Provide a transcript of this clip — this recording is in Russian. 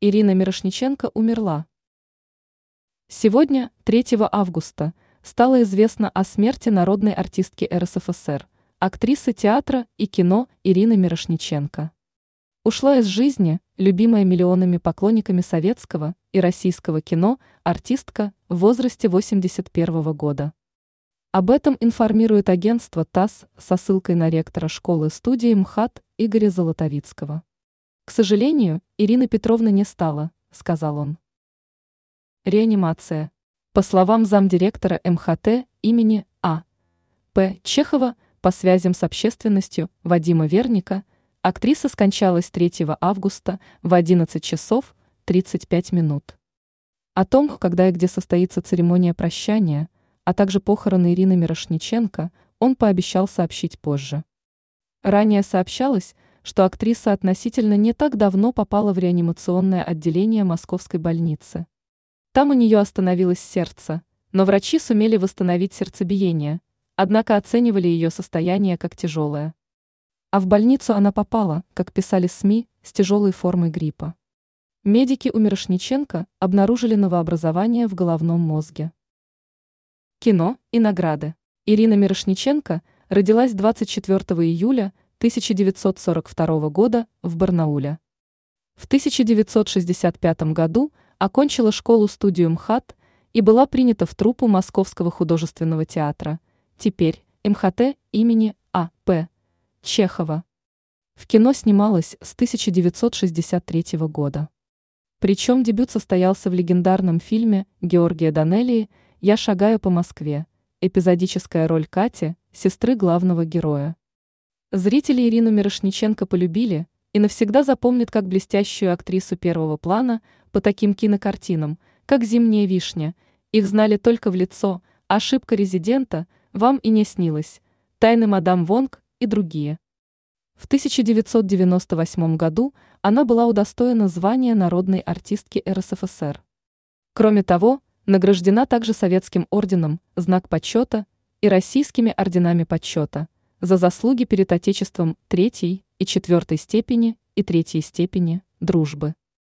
Ирина Мирошниченко умерла. Сегодня, 3 августа, стало известно о смерти народной артистки РСФСР, актрисы театра и кино Ирины Мирошниченко. Ушла из жизни, любимая миллионами поклонниками советского и российского кино, артистка в возрасте 81 года. Об этом информирует агентство ТАСС со ссылкой на ректора школы-студии МХАТ Игоря Золотовицкого. К сожалению, Ирины Петровны не стало, сказал он. Реанимация. По словам замдиректора МХТ имени А. П. Чехова, по связям с общественностью Вадима Верника, актриса скончалась 3 августа в 11 часов 35 минут. О том, когда и где состоится церемония прощания, а также похороны Ирины Мирошниченко, он пообещал сообщить позже. Ранее сообщалось, что актриса относительно не так давно попала в реанимационное отделение московской больницы. Там у нее остановилось сердце, но врачи сумели восстановить сердцебиение, однако оценивали ее состояние как тяжелое. А в больницу она попала, как писали СМИ, с тяжелой формой гриппа. Медики у Мирошниченко обнаружили новообразование в головном мозге. Кино и награды. Ирина Мирошниченко родилась 24 июля 1942 года в Барнауле. В 1965 году окончила школу-студию МХАТ и была принята в труппу Московского художественного театра, теперь МХТ имени А. П. Чехова. В кино снималась с 1963 года. Причем дебют состоялся в легендарном фильме Георгия Данелии «Я шагаю по Москве», эпизодическая роль Кати, сестры главного героя. Зрители Ирину Мирошниченко полюбили и навсегда запомнят как блестящую актрису первого плана по таким кинокартинам, как «Зимняя вишня», их знали только в лицо, «Ошибка резидента», «Вам и не снилось», «Тайны мадам Вонг» и другие. В 1998 году она была удостоена звания народной артистки РСФСР. Кроме того, награждена также Советским орденом «Знак почета» и российскими орденами почета – за заслуги перед Отечеством третьей и четвертой степени и третьей степени дружбы.